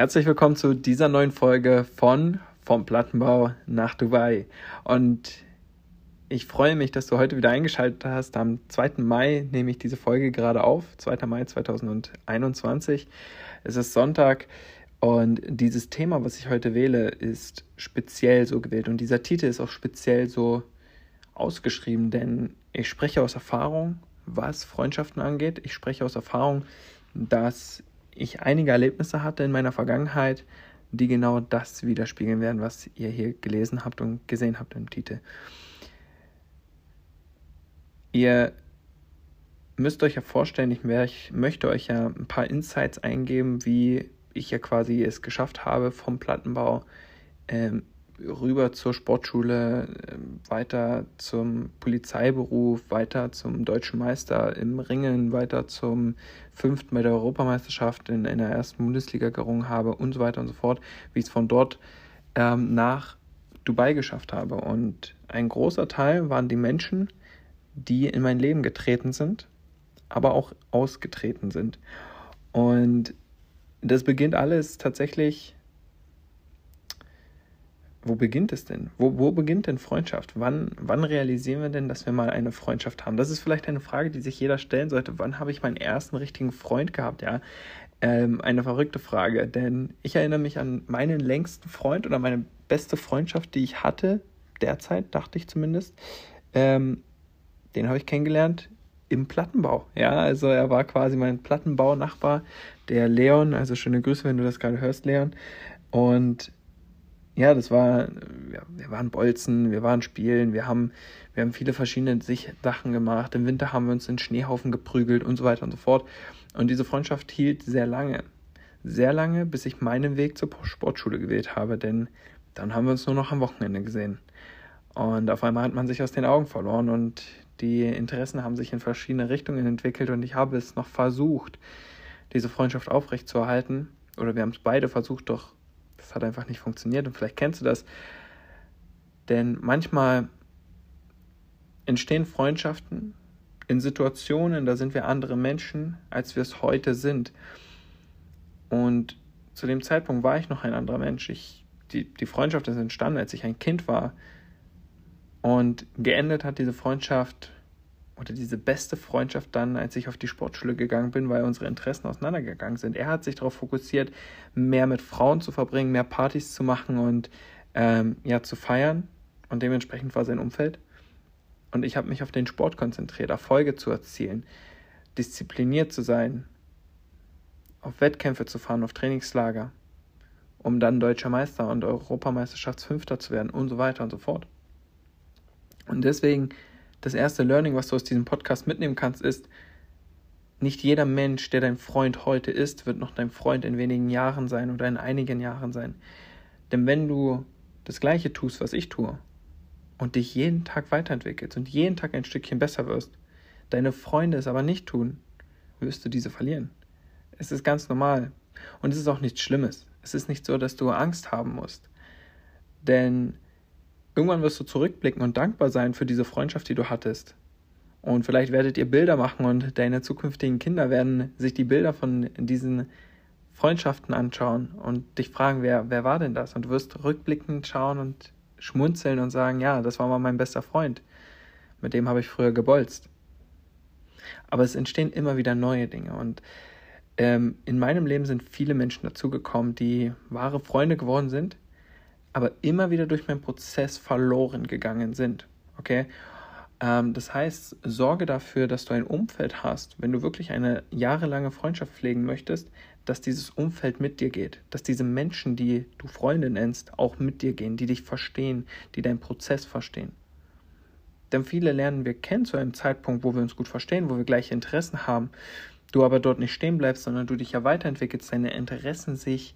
Herzlich willkommen zu dieser neuen Folge von Vom Plattenbau nach Dubai. Und ich freue mich, dass du heute wieder eingeschaltet hast. Am 2. Mai nehme ich diese Folge gerade auf, 2. Mai 2021. Es ist Sonntag und dieses Thema, was ich heute wähle, ist speziell so gewählt. Und dieser Titel ist auch speziell so ausgeschrieben, denn ich spreche aus Erfahrung, was Freundschaften angeht. Ich spreche aus Erfahrung, dass ich einige Erlebnisse hatte in meiner Vergangenheit, die genau das widerspiegeln werden, was ihr hier gelesen habt und gesehen habt im Titel. Ihr müsst euch ja vorstellen, ich, ich möchte euch ja ein paar Insights eingeben, wie ich ja quasi es geschafft habe, vom Plattenbau ähm, rüber zur Sportschule, ähm, weiter zum Polizeiberuf, weiter zum deutschen Meister im Ringen, weiter zum fünften bei der Europameisterschaft in, in der ersten Bundesliga gerungen habe und so weiter und so fort, wie ich es von dort ähm, nach Dubai geschafft habe. Und ein großer Teil waren die Menschen, die in mein Leben getreten sind, aber auch ausgetreten sind. Und das beginnt alles tatsächlich. Wo beginnt es denn? Wo, wo beginnt denn Freundschaft? Wann, wann realisieren wir denn, dass wir mal eine Freundschaft haben? Das ist vielleicht eine Frage, die sich jeder stellen sollte. Wann habe ich meinen ersten richtigen Freund gehabt? Ja, ähm, eine verrückte Frage, denn ich erinnere mich an meinen längsten Freund oder meine beste Freundschaft, die ich hatte, derzeit, dachte ich zumindest. Ähm, den habe ich kennengelernt im Plattenbau. Ja, also er war quasi mein Plattenbau-Nachbar, der Leon. Also schöne Grüße, wenn du das gerade hörst, Leon. Und ja, das war, ja, wir waren Bolzen, wir waren Spielen, wir haben, wir haben viele verschiedene Sachen gemacht. Im Winter haben wir uns in Schneehaufen geprügelt und so weiter und so fort. Und diese Freundschaft hielt sehr lange. Sehr lange, bis ich meinen Weg zur Sportschule gewählt habe, denn dann haben wir uns nur noch am Wochenende gesehen. Und auf einmal hat man sich aus den Augen verloren und die Interessen haben sich in verschiedene Richtungen entwickelt und ich habe es noch versucht, diese Freundschaft aufrechtzuerhalten. Oder wir haben es beide versucht, doch das hat einfach nicht funktioniert. Und vielleicht kennst du das. Denn manchmal entstehen Freundschaften in Situationen, da sind wir andere Menschen, als wir es heute sind. Und zu dem Zeitpunkt war ich noch ein anderer Mensch. Ich, die, die Freundschaft ist entstanden, als ich ein Kind war. Und geendet hat diese Freundschaft oder diese beste Freundschaft dann, als ich auf die Sportschule gegangen bin, weil unsere Interessen auseinandergegangen sind. Er hat sich darauf fokussiert, mehr mit Frauen zu verbringen, mehr Partys zu machen und ähm, ja zu feiern. Und dementsprechend war sein Umfeld. Und ich habe mich auf den Sport konzentriert, Erfolge zu erzielen, diszipliniert zu sein, auf Wettkämpfe zu fahren, auf Trainingslager, um dann deutscher Meister und Europameisterschaftsfünfter zu werden und so weiter und so fort. Und deswegen das erste Learning, was du aus diesem Podcast mitnehmen kannst, ist, nicht jeder Mensch, der dein Freund heute ist, wird noch dein Freund in wenigen Jahren sein oder in einigen Jahren sein. Denn wenn du das Gleiche tust, was ich tue, und dich jeden Tag weiterentwickelst und jeden Tag ein Stückchen besser wirst, deine Freunde es aber nicht tun, wirst du diese verlieren. Es ist ganz normal. Und es ist auch nichts Schlimmes. Es ist nicht so, dass du Angst haben musst. Denn Irgendwann wirst du zurückblicken und dankbar sein für diese Freundschaft, die du hattest. Und vielleicht werdet ihr Bilder machen und deine zukünftigen Kinder werden sich die Bilder von diesen Freundschaften anschauen und dich fragen, wer, wer war denn das? Und du wirst rückblickend schauen und schmunzeln und sagen, ja, das war mal mein bester Freund. Mit dem habe ich früher gebolzt. Aber es entstehen immer wieder neue Dinge. Und ähm, in meinem Leben sind viele Menschen dazugekommen, die wahre Freunde geworden sind, aber immer wieder durch meinen Prozess verloren gegangen sind. Okay? Ähm, das heißt, sorge dafür, dass du ein Umfeld hast, wenn du wirklich eine jahrelange Freundschaft pflegen möchtest, dass dieses Umfeld mit dir geht, dass diese Menschen, die du Freunde nennst, auch mit dir gehen, die dich verstehen, die deinen Prozess verstehen. Denn viele lernen wir kennen zu einem Zeitpunkt, wo wir uns gut verstehen, wo wir gleiche Interessen haben, du aber dort nicht stehen bleibst, sondern du dich ja weiterentwickelst, deine Interessen sich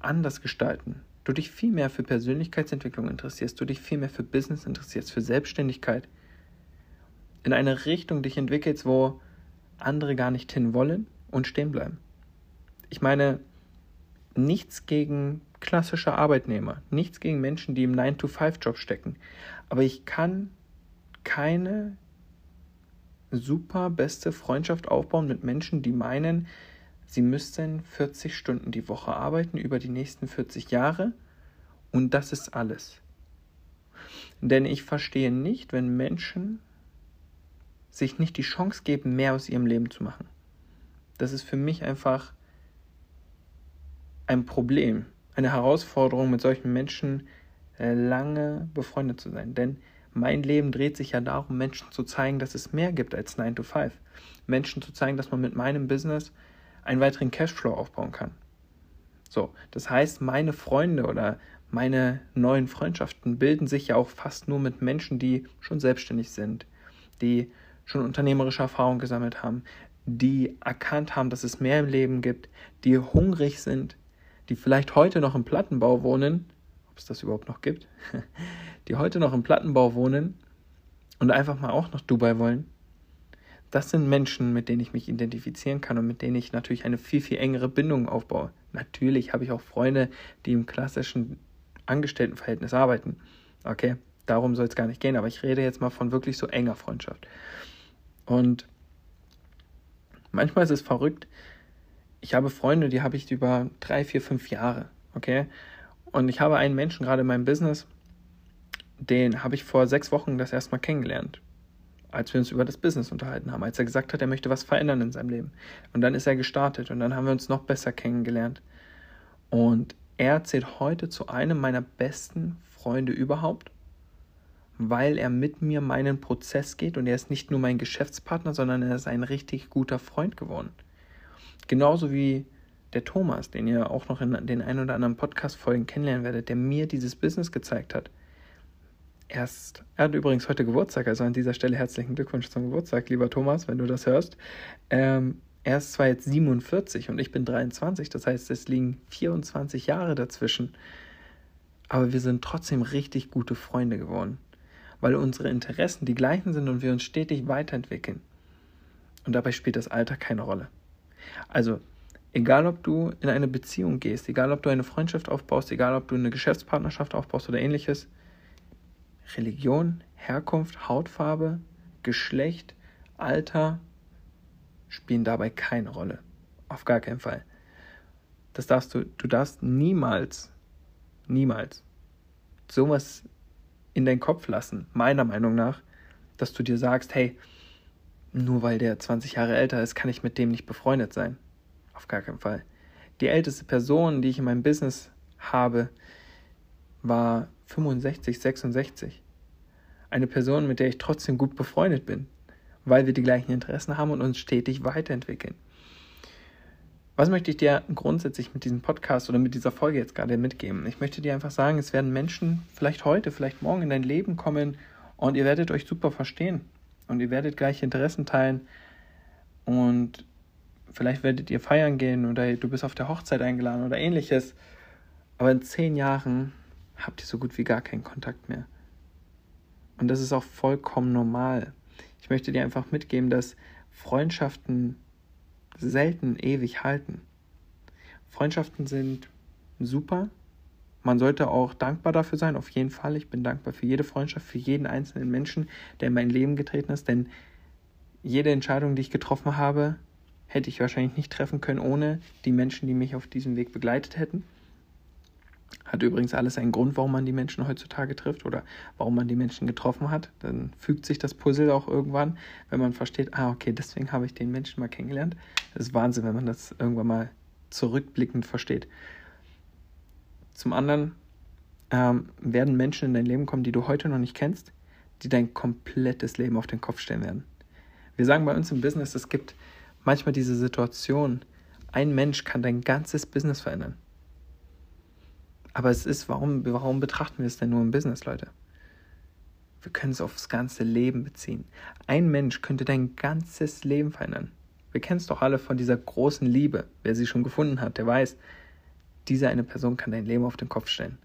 anders gestalten du dich viel mehr für Persönlichkeitsentwicklung interessierst, du dich viel mehr für Business interessierst, für Selbstständigkeit, in eine Richtung dich entwickelst, wo andere gar nicht hin wollen und stehen bleiben. Ich meine, nichts gegen klassische Arbeitnehmer, nichts gegen Menschen, die im 9-to-5-Job stecken, aber ich kann keine super beste Freundschaft aufbauen mit Menschen, die meinen, sie müssten 40 Stunden die Woche arbeiten über die nächsten 40 Jahre und das ist alles. Denn ich verstehe nicht, wenn Menschen sich nicht die Chance geben, mehr aus ihrem Leben zu machen. Das ist für mich einfach ein Problem, eine Herausforderung, mit solchen Menschen äh, lange befreundet zu sein. Denn mein Leben dreht sich ja darum, Menschen zu zeigen, dass es mehr gibt als 9 to 5. Menschen zu zeigen, dass man mit meinem Business einen weiteren Cashflow aufbauen kann. So, das heißt, meine Freunde oder meine neuen Freundschaften bilden sich ja auch fast nur mit Menschen, die schon selbstständig sind, die schon unternehmerische Erfahrung gesammelt haben, die erkannt haben, dass es mehr im Leben gibt, die hungrig sind, die vielleicht heute noch im Plattenbau wohnen, ob es das überhaupt noch gibt, die heute noch im Plattenbau wohnen und einfach mal auch nach Dubai wollen. Das sind Menschen, mit denen ich mich identifizieren kann und mit denen ich natürlich eine viel, viel engere Bindung aufbaue. Natürlich habe ich auch Freunde, die im klassischen Angestelltenverhältnis arbeiten. Okay, darum soll es gar nicht gehen, aber ich rede jetzt mal von wirklich so enger Freundschaft. Und manchmal ist es verrückt. Ich habe Freunde, die habe ich über drei, vier, fünf Jahre. Okay, und ich habe einen Menschen gerade in meinem Business, den habe ich vor sechs Wochen das erste Mal kennengelernt als wir uns über das Business unterhalten haben, als er gesagt hat, er möchte was verändern in seinem Leben. Und dann ist er gestartet und dann haben wir uns noch besser kennengelernt. Und er zählt heute zu einem meiner besten Freunde überhaupt, weil er mit mir meinen Prozess geht und er ist nicht nur mein Geschäftspartner, sondern er ist ein richtig guter Freund geworden. Genauso wie der Thomas, den ihr auch noch in den ein oder anderen Podcast-Folgen kennenlernen werdet, der mir dieses Business gezeigt hat erst, er hat übrigens heute Geburtstag, also an dieser Stelle herzlichen Glückwunsch zum Geburtstag, lieber Thomas, wenn du das hörst. Ähm, er ist zwar jetzt 47 und ich bin 23, das heißt, es liegen 24 Jahre dazwischen, aber wir sind trotzdem richtig gute Freunde geworden, weil unsere Interessen die gleichen sind und wir uns stetig weiterentwickeln. Und dabei spielt das Alter keine Rolle. Also, egal ob du in eine Beziehung gehst, egal ob du eine Freundschaft aufbaust, egal ob du eine Geschäftspartnerschaft aufbaust oder ähnliches, Religion, Herkunft, Hautfarbe, Geschlecht, Alter spielen dabei keine Rolle. Auf gar keinen Fall. Das darfst du, du darfst niemals, niemals sowas in deinen Kopf lassen, meiner Meinung nach, dass du dir sagst, hey, nur weil der 20 Jahre älter ist, kann ich mit dem nicht befreundet sein. Auf gar keinen Fall. Die älteste Person, die ich in meinem Business habe, war 65, 66. Eine Person, mit der ich trotzdem gut befreundet bin, weil wir die gleichen Interessen haben und uns stetig weiterentwickeln. Was möchte ich dir grundsätzlich mit diesem Podcast oder mit dieser Folge jetzt gerade mitgeben? Ich möchte dir einfach sagen, es werden Menschen vielleicht heute, vielleicht morgen in dein Leben kommen und ihr werdet euch super verstehen und ihr werdet gleiche Interessen teilen und vielleicht werdet ihr feiern gehen oder du bist auf der Hochzeit eingeladen oder ähnliches. Aber in zehn Jahren habt ihr so gut wie gar keinen Kontakt mehr. Und das ist auch vollkommen normal. Ich möchte dir einfach mitgeben, dass Freundschaften selten ewig halten. Freundschaften sind super. Man sollte auch dankbar dafür sein, auf jeden Fall. Ich bin dankbar für jede Freundschaft, für jeden einzelnen Menschen, der in mein Leben getreten ist, denn jede Entscheidung, die ich getroffen habe, hätte ich wahrscheinlich nicht treffen können ohne die Menschen, die mich auf diesem Weg begleitet hätten. Hat übrigens alles einen Grund, warum man die Menschen heutzutage trifft oder warum man die Menschen getroffen hat. Dann fügt sich das Puzzle auch irgendwann, wenn man versteht, ah, okay, deswegen habe ich den Menschen mal kennengelernt. Das ist Wahnsinn, wenn man das irgendwann mal zurückblickend versteht. Zum anderen ähm, werden Menschen in dein Leben kommen, die du heute noch nicht kennst, die dein komplettes Leben auf den Kopf stellen werden. Wir sagen bei uns im Business, es gibt manchmal diese Situation, ein Mensch kann dein ganzes Business verändern. Aber es ist, warum, warum betrachten wir es denn nur im Business, Leute? Wir können es aufs ganze Leben beziehen. Ein Mensch könnte dein ganzes Leben verändern. Wir kennen es doch alle von dieser großen Liebe. Wer sie schon gefunden hat, der weiß, diese eine Person kann dein Leben auf den Kopf stellen.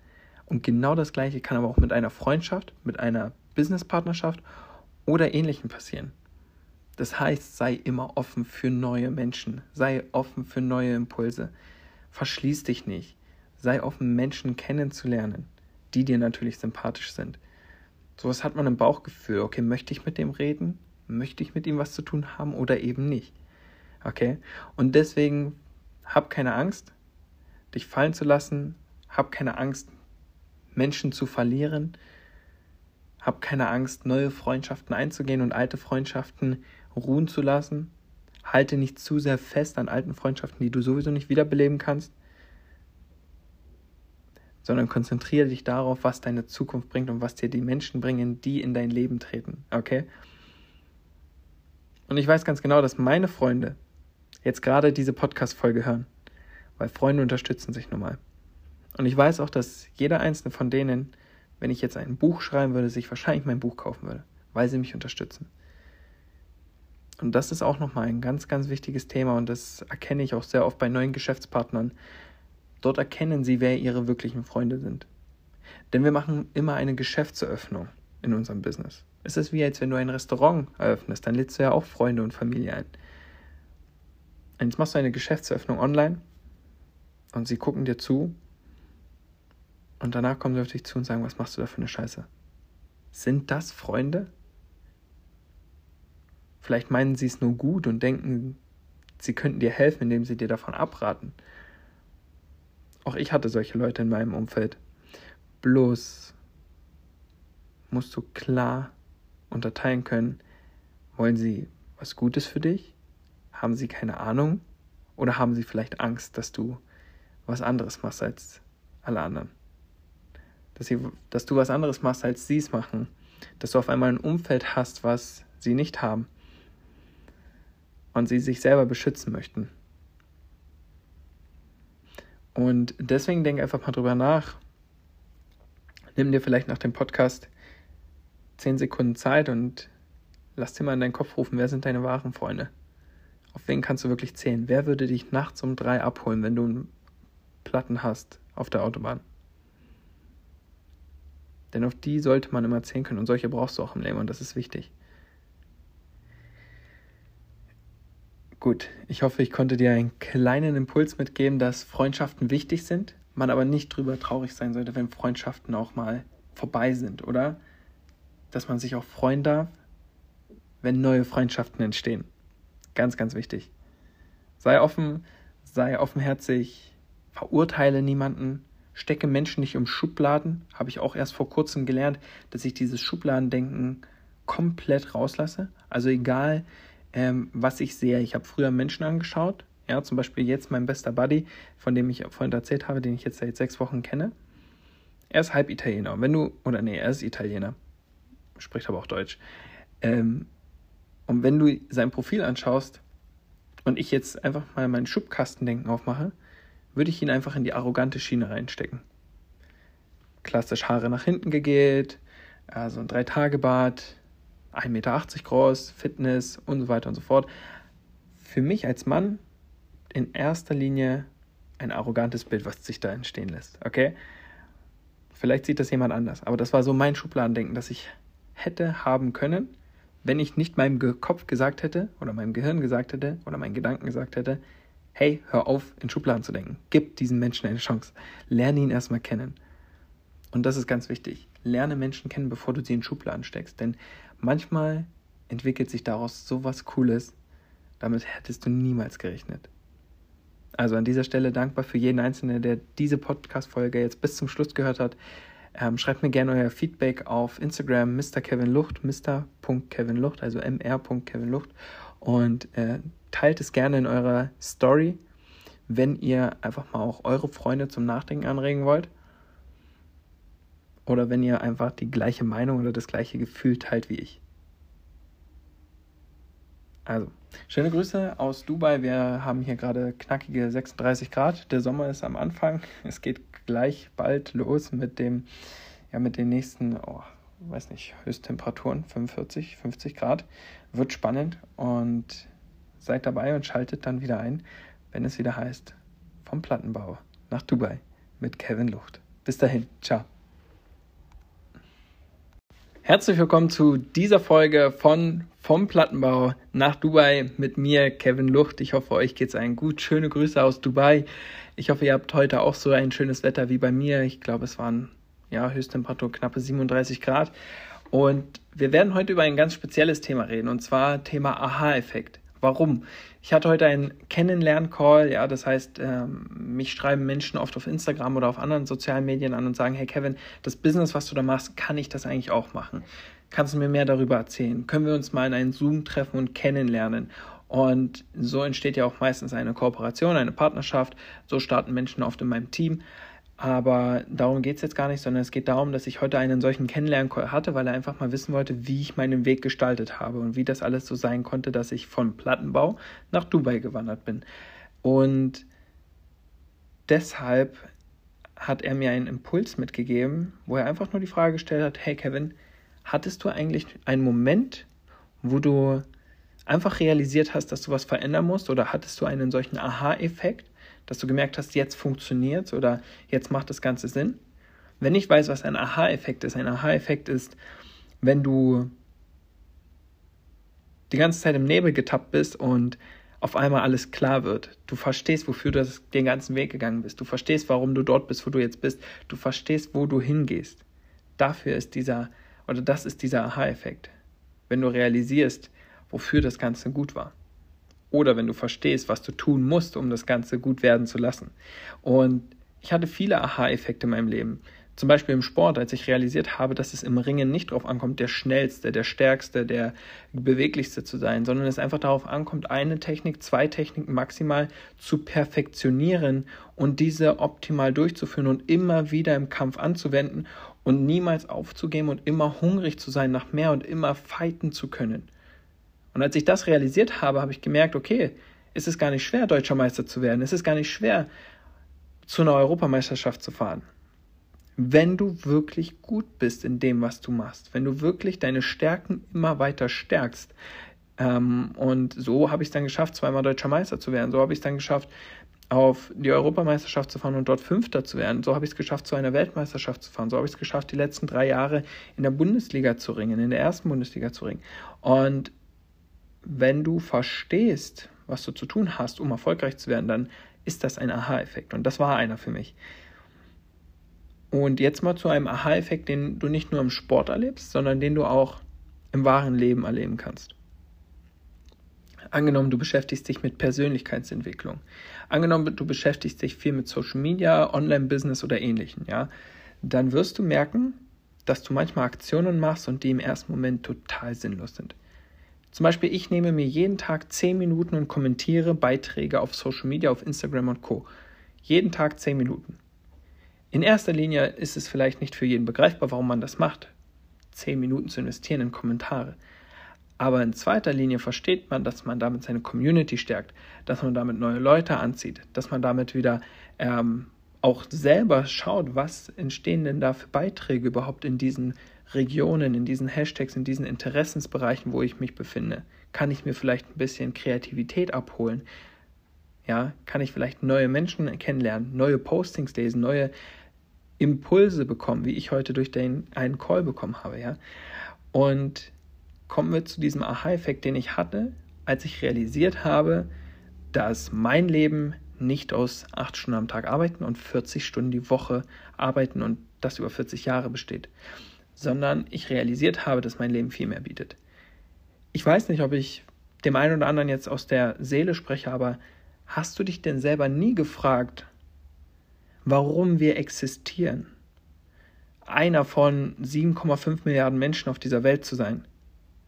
Und genau das Gleiche kann aber auch mit einer Freundschaft, mit einer Businesspartnerschaft oder Ähnlichem passieren. Das heißt, sei immer offen für neue Menschen, sei offen für neue Impulse. Verschließ dich nicht. Sei offen, Menschen kennenzulernen, die dir natürlich sympathisch sind. Sowas hat man im Bauchgefühl. Okay, möchte ich mit dem reden? Möchte ich mit ihm was zu tun haben oder eben nicht? Okay? Und deswegen hab keine Angst, dich fallen zu lassen, hab keine Angst, Menschen zu verlieren, hab keine Angst, neue Freundschaften einzugehen und alte Freundschaften ruhen zu lassen. Halte nicht zu sehr fest an alten Freundschaften, die du sowieso nicht wiederbeleben kannst, sondern konzentriere dich darauf, was deine Zukunft bringt und was dir die Menschen bringen, die in dein Leben treten. Okay? Und ich weiß ganz genau, dass meine Freunde jetzt gerade diese Podcast-Folge hören, weil Freunde unterstützen sich nun mal. Und ich weiß auch, dass jeder einzelne von denen, wenn ich jetzt ein Buch schreiben würde, sich wahrscheinlich mein Buch kaufen würde, weil sie mich unterstützen. Und das ist auch nochmal ein ganz, ganz wichtiges Thema und das erkenne ich auch sehr oft bei neuen Geschäftspartnern. Dort erkennen sie, wer ihre wirklichen Freunde sind. Denn wir machen immer eine Geschäftseröffnung in unserem Business. Es ist wie, als wenn du ein Restaurant eröffnest, dann lädst du ja auch Freunde und Familie ein. Und jetzt machst du eine Geschäftseröffnung online und sie gucken dir zu und danach kommen sie auf dich zu und sagen, was machst du da für eine Scheiße? Sind das Freunde? Vielleicht meinen sie es nur gut und denken, sie könnten dir helfen, indem sie dir davon abraten. Auch ich hatte solche Leute in meinem Umfeld. Bloß musst du klar unterteilen können, wollen sie was Gutes für dich? Haben sie keine Ahnung? Oder haben sie vielleicht Angst, dass du was anderes machst als alle anderen? Dass, sie, dass du was anderes machst, als sie es machen. Dass du auf einmal ein Umfeld hast, was sie nicht haben und sie sich selber beschützen möchten. Und deswegen denke einfach mal drüber nach. Nimm dir vielleicht nach dem Podcast 10 Sekunden Zeit und lass dir mal in deinen Kopf rufen, wer sind deine wahren Freunde? Auf wen kannst du wirklich zählen? Wer würde dich nachts um drei abholen, wenn du einen Platten hast auf der Autobahn? Denn auf die sollte man immer zählen können und solche brauchst du auch im Leben und das ist wichtig. Gut, ich hoffe, ich konnte dir einen kleinen Impuls mitgeben, dass Freundschaften wichtig sind, man aber nicht drüber traurig sein sollte, wenn Freundschaften auch mal vorbei sind, oder? Dass man sich auch freuen darf, wenn neue Freundschaften entstehen. Ganz, ganz wichtig. Sei offen, sei offenherzig, verurteile niemanden, stecke Menschen nicht um Schubladen. Habe ich auch erst vor kurzem gelernt, dass ich dieses Schubladendenken komplett rauslasse. Also egal, ähm, was ich sehe. Ich habe früher Menschen angeschaut, ja, zum Beispiel jetzt mein bester Buddy, von dem ich vorhin erzählt habe, den ich jetzt seit sechs Wochen kenne. Er ist halb Italiener. Wenn du, oder nee, er ist Italiener, spricht aber auch Deutsch. Ähm, und wenn du sein Profil anschaust und ich jetzt einfach mal mein Schubkastendenken aufmache, würde ich ihn einfach in die arrogante Schiene reinstecken. Klassisch Haare nach hinten gegelt, also ein Drei-Tage-Bad, 1,80 Meter groß, Fitness und so weiter und so fort. Für mich als Mann in erster Linie ein arrogantes Bild, was sich da entstehen lässt. Okay? Vielleicht sieht das jemand anders, aber das war so mein Schubladendenken, das ich hätte haben können, wenn ich nicht meinem Kopf gesagt hätte oder meinem Gehirn gesagt hätte oder meinen Gedanken gesagt hätte, hey, hör auf, in Schubladen zu denken. Gib diesen Menschen eine Chance. Lerne ihn erstmal kennen. Und das ist ganz wichtig. Lerne Menschen kennen, bevor du sie in Schubladen steckst. Denn manchmal entwickelt sich daraus so was Cooles, damit hättest du niemals gerechnet. Also an dieser Stelle dankbar für jeden Einzelnen, der diese Podcast-Folge jetzt bis zum Schluss gehört hat. Ähm, schreibt mir gerne euer Feedback auf Instagram Mr. Kevin Lucht, Mr. Lucht, also mr.kevinlucht und äh, teilt es gerne in eurer Story, wenn ihr einfach mal auch eure Freunde zum Nachdenken anregen wollt oder wenn ihr einfach die gleiche Meinung oder das gleiche Gefühl teilt wie ich. Also, schöne Grüße aus Dubai. Wir haben hier gerade knackige 36 Grad. Der Sommer ist am Anfang. Es geht gleich bald los mit dem, ja, mit den nächsten, oh, weiß nicht, Höchsttemperaturen, 45, 50 Grad. Wird spannend und seid dabei und schaltet dann wieder ein, wenn es wieder heißt, vom Plattenbau nach Dubai mit Kevin Lucht. Bis dahin, ciao. Herzlich willkommen zu dieser Folge von Vom Plattenbau nach Dubai mit mir, Kevin Lucht. Ich hoffe, euch geht's allen gut. Schöne Grüße aus Dubai. Ich hoffe, ihr habt heute auch so ein schönes Wetter wie bei mir. Ich glaube, es waren ja Höchsttemperatur knappe 37 Grad. Und wir werden heute über ein ganz spezielles Thema reden, und zwar Thema Aha-Effekt. Warum? Ich hatte heute einen Kennenlern-Call, ja, das heißt, ähm, mich schreiben Menschen oft auf Instagram oder auf anderen sozialen Medien an und sagen, hey Kevin, das Business, was du da machst, kann ich das eigentlich auch machen? Kannst du mir mehr darüber erzählen? Können wir uns mal in einen Zoom treffen und kennenlernen? Und so entsteht ja auch meistens eine Kooperation, eine Partnerschaft. So starten Menschen oft in meinem Team. Aber darum geht es jetzt gar nicht, sondern es geht darum, dass ich heute einen solchen Kennenlerncall hatte, weil er einfach mal wissen wollte, wie ich meinen Weg gestaltet habe und wie das alles so sein konnte, dass ich von Plattenbau nach Dubai gewandert bin. Und deshalb hat er mir einen Impuls mitgegeben, wo er einfach nur die Frage gestellt hat, hey Kevin, hattest du eigentlich einen Moment, wo du einfach realisiert hast, dass du was verändern musst oder hattest du einen solchen Aha-Effekt, dass du gemerkt hast, jetzt funktioniert oder jetzt macht das Ganze Sinn. Wenn ich weiß, was ein Aha-Effekt ist, ein Aha-Effekt ist, wenn du die ganze Zeit im Nebel getappt bist und auf einmal alles klar wird. Du verstehst, wofür du den ganzen Weg gegangen bist. Du verstehst, warum du dort bist, wo du jetzt bist. Du verstehst, wo du hingehst. Dafür ist dieser, oder das ist dieser Aha-Effekt. Wenn du realisierst, wofür das Ganze gut war oder wenn du verstehst, was du tun musst, um das Ganze gut werden zu lassen. Und ich hatte viele Aha-Effekte in meinem Leben. Zum Beispiel im Sport, als ich realisiert habe, dass es im Ringen nicht darauf ankommt, der schnellste, der stärkste, der beweglichste zu sein, sondern es einfach darauf ankommt, eine Technik, zwei Techniken maximal zu perfektionieren und diese optimal durchzuführen und immer wieder im Kampf anzuwenden und niemals aufzugeben und immer hungrig zu sein nach mehr und immer fighten zu können. Und als ich das realisiert habe, habe ich gemerkt, okay, es ist gar nicht schwer, deutscher Meister zu werden. Es ist gar nicht schwer, zu einer Europameisterschaft zu fahren. Wenn du wirklich gut bist in dem, was du machst, wenn du wirklich deine Stärken immer weiter stärkst. Ähm, und so habe ich es dann geschafft, zweimal deutscher Meister zu werden. So habe ich es dann geschafft, auf die Europameisterschaft zu fahren und dort Fünfter zu werden. So habe ich es geschafft, zu einer Weltmeisterschaft zu fahren. So habe ich es geschafft, die letzten drei Jahre in der Bundesliga zu ringen, in der ersten Bundesliga zu ringen. Und wenn du verstehst, was du zu tun hast, um erfolgreich zu werden, dann ist das ein Aha-Effekt. Und das war einer für mich. Und jetzt mal zu einem Aha-Effekt, den du nicht nur im Sport erlebst, sondern den du auch im wahren Leben erleben kannst. Angenommen, du beschäftigst dich mit Persönlichkeitsentwicklung. Angenommen, du beschäftigst dich viel mit Social Media, Online-Business oder ähnlichen, ja, dann wirst du merken, dass du manchmal Aktionen machst und die im ersten Moment total sinnlos sind. Zum Beispiel, ich nehme mir jeden Tag 10 Minuten und kommentiere Beiträge auf Social Media, auf Instagram und Co. Jeden Tag 10 Minuten. In erster Linie ist es vielleicht nicht für jeden begreifbar, warum man das macht, 10 Minuten zu investieren in Kommentare. Aber in zweiter Linie versteht man, dass man damit seine Community stärkt, dass man damit neue Leute anzieht, dass man damit wieder ähm, auch selber schaut, was entstehen denn da für Beiträge überhaupt in diesen Regionen, in diesen Hashtags, in diesen Interessensbereichen, wo ich mich befinde? Kann ich mir vielleicht ein bisschen Kreativität abholen? Ja, kann ich vielleicht neue Menschen kennenlernen, neue Postings lesen, neue Impulse bekommen, wie ich heute durch den einen Call bekommen habe, ja? Und kommen wir zu diesem Aha-Effekt, den ich hatte, als ich realisiert habe, dass mein Leben nicht aus acht Stunden am Tag arbeiten und 40 Stunden die Woche arbeiten und das über 40 Jahre besteht, sondern ich realisiert habe, dass mein Leben viel mehr bietet. Ich weiß nicht, ob ich dem einen oder anderen jetzt aus der Seele spreche, aber hast du dich denn selber nie gefragt, warum wir existieren? Einer von 7,5 Milliarden Menschen auf dieser Welt zu sein,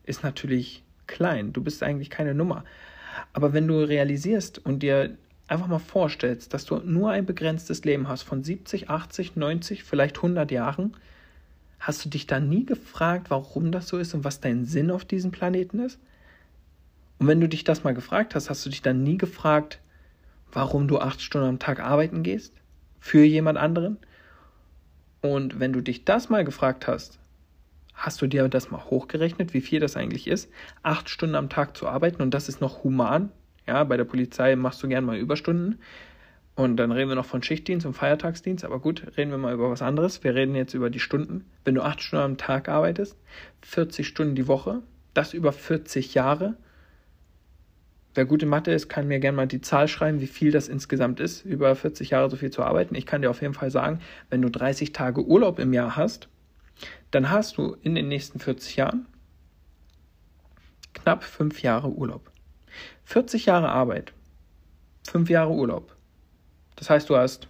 ist natürlich klein. Du bist eigentlich keine Nummer. Aber wenn du realisierst und dir einfach mal vorstellst, dass du nur ein begrenztes Leben hast von 70, 80, 90, vielleicht 100 Jahren, Hast du dich da nie gefragt, warum das so ist und was dein Sinn auf diesem Planeten ist? Und wenn du dich das mal gefragt hast, hast du dich dann nie gefragt, warum du acht Stunden am Tag arbeiten gehst? Für jemand anderen? Und wenn du dich das mal gefragt hast, hast du dir das mal hochgerechnet, wie viel das eigentlich ist, acht Stunden am Tag zu arbeiten und das ist noch human? Ja, bei der Polizei machst du gern mal Überstunden. Und dann reden wir noch von Schichtdienst und Feiertagsdienst, aber gut, reden wir mal über was anderes. Wir reden jetzt über die Stunden. Wenn du acht Stunden am Tag arbeitest, 40 Stunden die Woche, das über 40 Jahre. Wer gut in Mathe ist, kann mir gerne mal die Zahl schreiben, wie viel das insgesamt ist, über 40 Jahre so viel zu arbeiten. Ich kann dir auf jeden Fall sagen, wenn du 30 Tage Urlaub im Jahr hast, dann hast du in den nächsten 40 Jahren knapp fünf Jahre Urlaub. 40 Jahre Arbeit, 5 Jahre Urlaub. Das heißt, du hast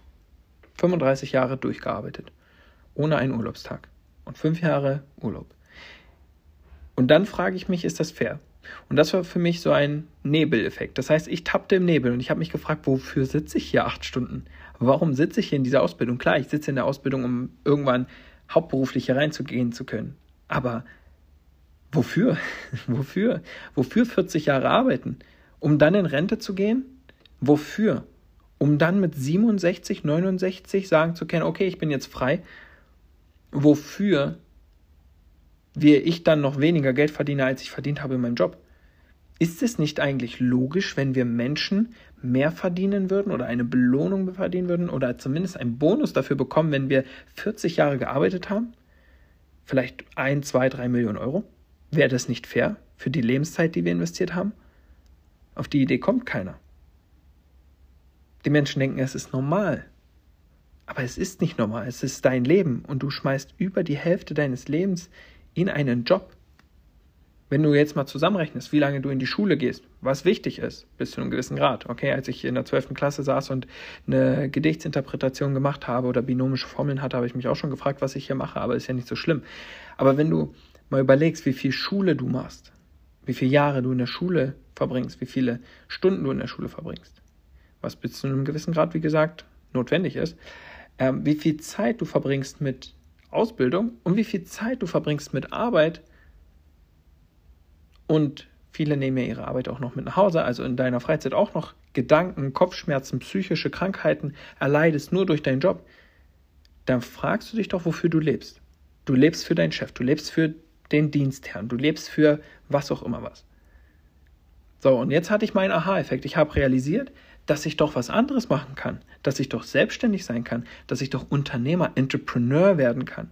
35 Jahre durchgearbeitet, ohne einen Urlaubstag und 5 Jahre Urlaub. Und dann frage ich mich, ist das fair? Und das war für mich so ein Nebeleffekt. Das heißt, ich tappte im Nebel und ich habe mich gefragt, wofür sitze ich hier acht Stunden? Warum sitze ich hier in dieser Ausbildung? Klar, ich sitze in der Ausbildung, um irgendwann hauptberuflich hier reinzugehen zu können. Aber wofür? wofür? Wofür 40 Jahre arbeiten? Um dann in Rente zu gehen? Wofür? Um dann mit 67, 69 sagen zu können, okay, ich bin jetzt frei. Wofür wie ich dann noch weniger Geld verdiene, als ich verdient habe in meinem Job. Ist es nicht eigentlich logisch, wenn wir Menschen mehr verdienen würden oder eine Belohnung verdienen würden oder zumindest einen Bonus dafür bekommen, wenn wir 40 Jahre gearbeitet haben? Vielleicht ein, zwei, drei Millionen Euro? Wäre das nicht fair für die Lebenszeit, die wir investiert haben? Auf die Idee kommt keiner. Die Menschen denken, es ist normal. Aber es ist nicht normal, es ist dein Leben und du schmeißt über die Hälfte deines Lebens in einen Job. Wenn du jetzt mal zusammenrechnest, wie lange du in die Schule gehst, was wichtig ist, bis zu einem gewissen Grad. Okay, als ich in der 12. Klasse saß und eine Gedichtsinterpretation gemacht habe oder binomische Formeln hatte, habe ich mich auch schon gefragt, was ich hier mache, aber ist ja nicht so schlimm. Aber wenn du mal überlegst, wie viel Schule du machst, wie viele Jahre du in der Schule verbringst, wie viele Stunden du in der Schule verbringst, was bis zu einem gewissen Grad, wie gesagt, notwendig ist, äh, wie viel Zeit du verbringst mit Ausbildung und wie viel Zeit du verbringst mit Arbeit. Und viele nehmen ja ihre Arbeit auch noch mit nach Hause, also in deiner Freizeit auch noch Gedanken, Kopfschmerzen, psychische Krankheiten erleidest nur durch deinen Job. Dann fragst du dich doch, wofür du lebst. Du lebst für deinen Chef, du lebst für den Dienstherrn, du lebst für was auch immer was. So, und jetzt hatte ich meinen Aha-Effekt. Ich habe realisiert, dass ich doch was anderes machen kann, dass ich doch selbstständig sein kann, dass ich doch Unternehmer, Entrepreneur werden kann.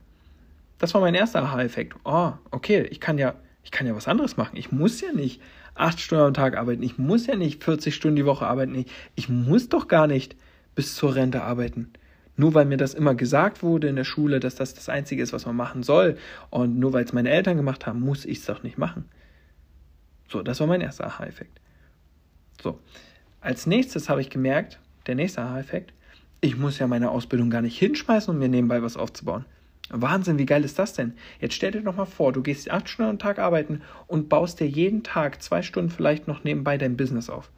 Das war mein erster Aha-Effekt. Oh, okay, ich kann ja, ich kann ja was anderes machen. Ich muss ja nicht acht Stunden am Tag arbeiten. Ich muss ja nicht 40 Stunden die Woche arbeiten. Ich muss doch gar nicht bis zur Rente arbeiten. Nur weil mir das immer gesagt wurde in der Schule, dass das das Einzige ist, was man machen soll, und nur weil es meine Eltern gemacht haben, muss ich es doch nicht machen. So, das war mein erster Aha-Effekt. So, als nächstes habe ich gemerkt, der nächste Aha-Effekt, ich muss ja meine Ausbildung gar nicht hinschmeißen, um mir nebenbei was aufzubauen. Wahnsinn, wie geil ist das denn? Jetzt stell dir doch mal vor, du gehst acht Stunden am Tag arbeiten und baust dir jeden Tag zwei Stunden vielleicht noch nebenbei dein Business auf.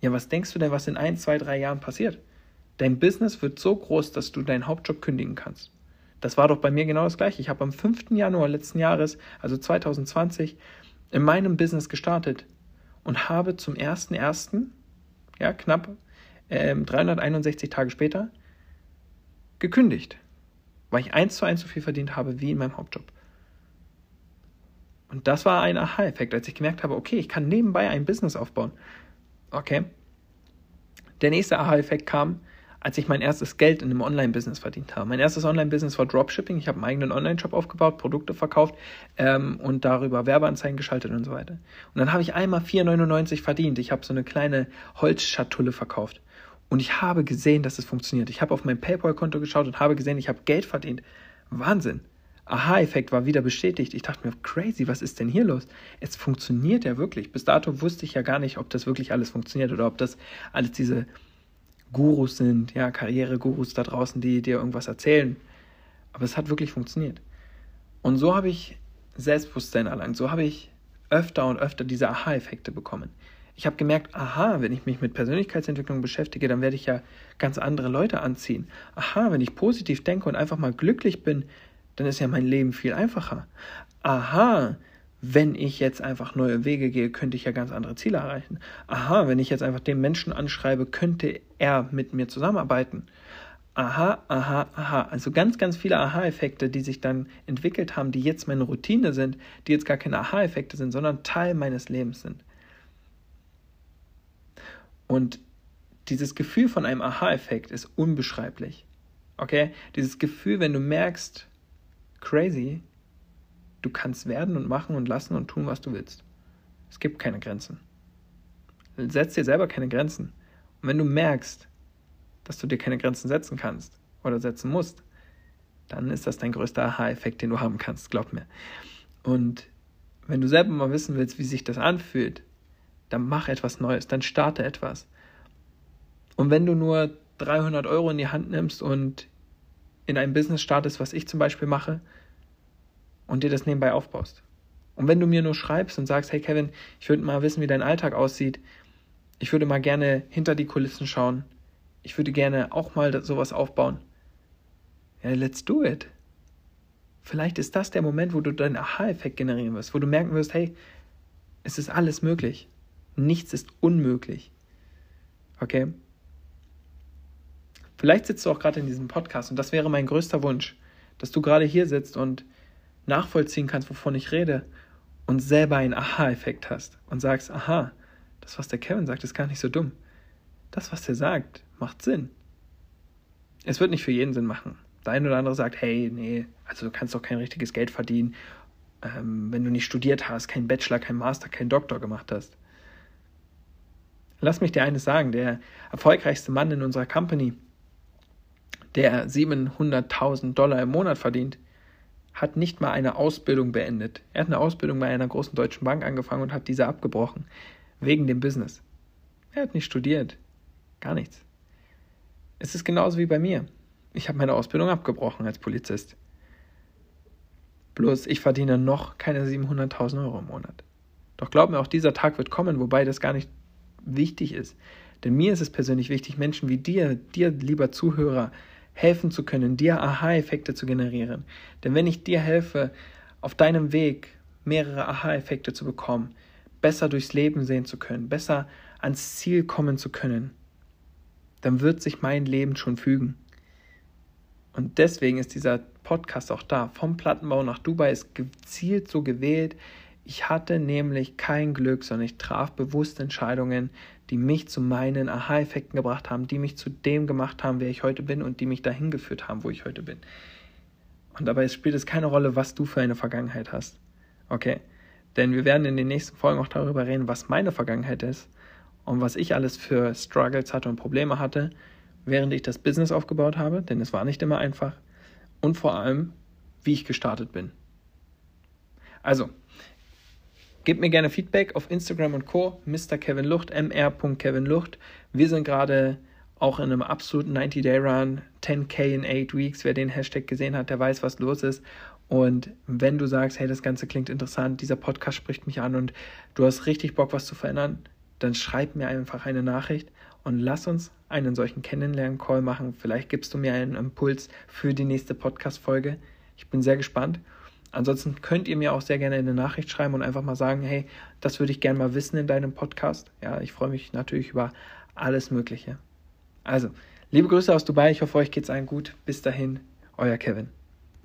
Ja, was denkst du denn, was in ein, zwei, drei Jahren passiert? Dein Business wird so groß, dass du deinen Hauptjob kündigen kannst. Das war doch bei mir genau das gleiche. Ich habe am 5. Januar letzten Jahres, also 2020, in meinem Business gestartet und habe zum 1.1., ja, knapp ähm, 361 Tage später, gekündigt, weil ich eins zu eins so viel verdient habe wie in meinem Hauptjob. Und das war ein Aha-Effekt, als ich gemerkt habe, okay, ich kann nebenbei ein Business aufbauen. Okay. Der nächste Aha-Effekt kam, als ich mein erstes Geld in einem Online-Business verdient habe. Mein erstes Online-Business war Dropshipping. Ich habe einen eigenen Online-Shop aufgebaut, Produkte verkauft ähm, und darüber Werbeanzeigen geschaltet und so weiter. Und dann habe ich einmal 4,99 verdient. Ich habe so eine kleine Holzschatulle verkauft. Und ich habe gesehen, dass es funktioniert. Ich habe auf mein PayPal-Konto geschaut und habe gesehen, ich habe Geld verdient. Wahnsinn. Aha-Effekt war wieder bestätigt. Ich dachte mir, crazy, was ist denn hier los? Es funktioniert ja wirklich. Bis dato wusste ich ja gar nicht, ob das wirklich alles funktioniert oder ob das alles diese Gurus sind, ja, Karrieregurus da draußen, die dir irgendwas erzählen. Aber es hat wirklich funktioniert. Und so habe ich Selbstbewusstsein erlangt. So habe ich öfter und öfter diese Aha-Effekte bekommen. Ich habe gemerkt, aha, wenn ich mich mit Persönlichkeitsentwicklung beschäftige, dann werde ich ja ganz andere Leute anziehen. Aha, wenn ich positiv denke und einfach mal glücklich bin, dann ist ja mein Leben viel einfacher. Aha, wenn ich jetzt einfach neue Wege gehe, könnte ich ja ganz andere Ziele erreichen. Aha, wenn ich jetzt einfach den Menschen anschreibe, könnte er mit mir zusammenarbeiten. Aha, aha, aha. Also ganz, ganz viele Aha-Effekte, die sich dann entwickelt haben, die jetzt meine Routine sind, die jetzt gar keine Aha-Effekte sind, sondern Teil meines Lebens sind. Und dieses Gefühl von einem Aha-Effekt ist unbeschreiblich. Okay? Dieses Gefühl, wenn du merkst, crazy, Du kannst werden und machen und lassen und tun, was du willst. Es gibt keine Grenzen. Setz dir selber keine Grenzen. Und wenn du merkst, dass du dir keine Grenzen setzen kannst oder setzen musst, dann ist das dein größter Aha-Effekt, den du haben kannst, glaub mir. Und wenn du selber mal wissen willst, wie sich das anfühlt, dann mach etwas Neues, dann starte etwas. Und wenn du nur 300 Euro in die Hand nimmst und in ein Business startest, was ich zum Beispiel mache, und dir das nebenbei aufbaust. Und wenn du mir nur schreibst und sagst, hey Kevin, ich würde mal wissen, wie dein Alltag aussieht, ich würde mal gerne hinter die Kulissen schauen, ich würde gerne auch mal sowas aufbauen, ja, let's do it. Vielleicht ist das der Moment, wo du deinen Aha-Effekt generieren wirst, wo du merken wirst, hey, es ist alles möglich. Nichts ist unmöglich. Okay? Vielleicht sitzt du auch gerade in diesem Podcast und das wäre mein größter Wunsch, dass du gerade hier sitzt und nachvollziehen kannst, wovon ich rede und selber einen Aha-Effekt hast und sagst, aha, das, was der Kevin sagt, ist gar nicht so dumm. Das, was der sagt, macht Sinn. Es wird nicht für jeden Sinn machen. Der eine oder andere sagt, hey, nee, also du kannst doch kein richtiges Geld verdienen, ähm, wenn du nicht studiert hast, keinen Bachelor, keinen Master, keinen Doktor gemacht hast. Lass mich dir eines sagen, der erfolgreichste Mann in unserer Company, der 700.000 Dollar im Monat verdient, hat nicht mal eine Ausbildung beendet. Er hat eine Ausbildung bei einer großen deutschen Bank angefangen und hat diese abgebrochen. Wegen dem Business. Er hat nicht studiert. Gar nichts. Es ist genauso wie bei mir. Ich habe meine Ausbildung abgebrochen als Polizist. Bloß ich verdiene noch keine 700.000 Euro im Monat. Doch glaub mir, auch dieser Tag wird kommen, wobei das gar nicht wichtig ist. Denn mir ist es persönlich wichtig, Menschen wie dir, dir, lieber Zuhörer, helfen zu können, dir Aha-Effekte zu generieren. Denn wenn ich dir helfe, auf deinem Weg mehrere Aha-Effekte zu bekommen, besser durchs Leben sehen zu können, besser ans Ziel kommen zu können, dann wird sich mein Leben schon fügen. Und deswegen ist dieser Podcast auch da. Vom Plattenbau nach Dubai ist gezielt so gewählt. Ich hatte nämlich kein Glück, sondern ich traf bewusst Entscheidungen, die mich zu meinen Aha-Effekten gebracht haben, die mich zu dem gemacht haben, wer ich heute bin und die mich dahin geführt haben, wo ich heute bin. Und dabei spielt es keine Rolle, was du für eine Vergangenheit hast. Okay? Denn wir werden in den nächsten Folgen auch darüber reden, was meine Vergangenheit ist und was ich alles für Struggles hatte und Probleme hatte, während ich das Business aufgebaut habe, denn es war nicht immer einfach. Und vor allem, wie ich gestartet bin. Also, Gebt mir gerne Feedback auf Instagram und Co. Mr. Kevin Lucht, mr.kevinlucht. Wir sind gerade auch in einem absoluten 90-Day-Run, 10k in 8 Weeks. Wer den Hashtag gesehen hat, der weiß, was los ist. Und wenn du sagst, hey, das Ganze klingt interessant, dieser Podcast spricht mich an und du hast richtig Bock, was zu verändern, dann schreib mir einfach eine Nachricht und lass uns einen solchen Kennenlernen-Call machen. Vielleicht gibst du mir einen Impuls für die nächste Podcast-Folge. Ich bin sehr gespannt. Ansonsten könnt ihr mir auch sehr gerne eine Nachricht schreiben und einfach mal sagen, hey, das würde ich gerne mal wissen in deinem Podcast. Ja, ich freue mich natürlich über alles Mögliche. Also, liebe Grüße aus Dubai. Ich hoffe, euch geht's allen gut. Bis dahin, euer Kevin.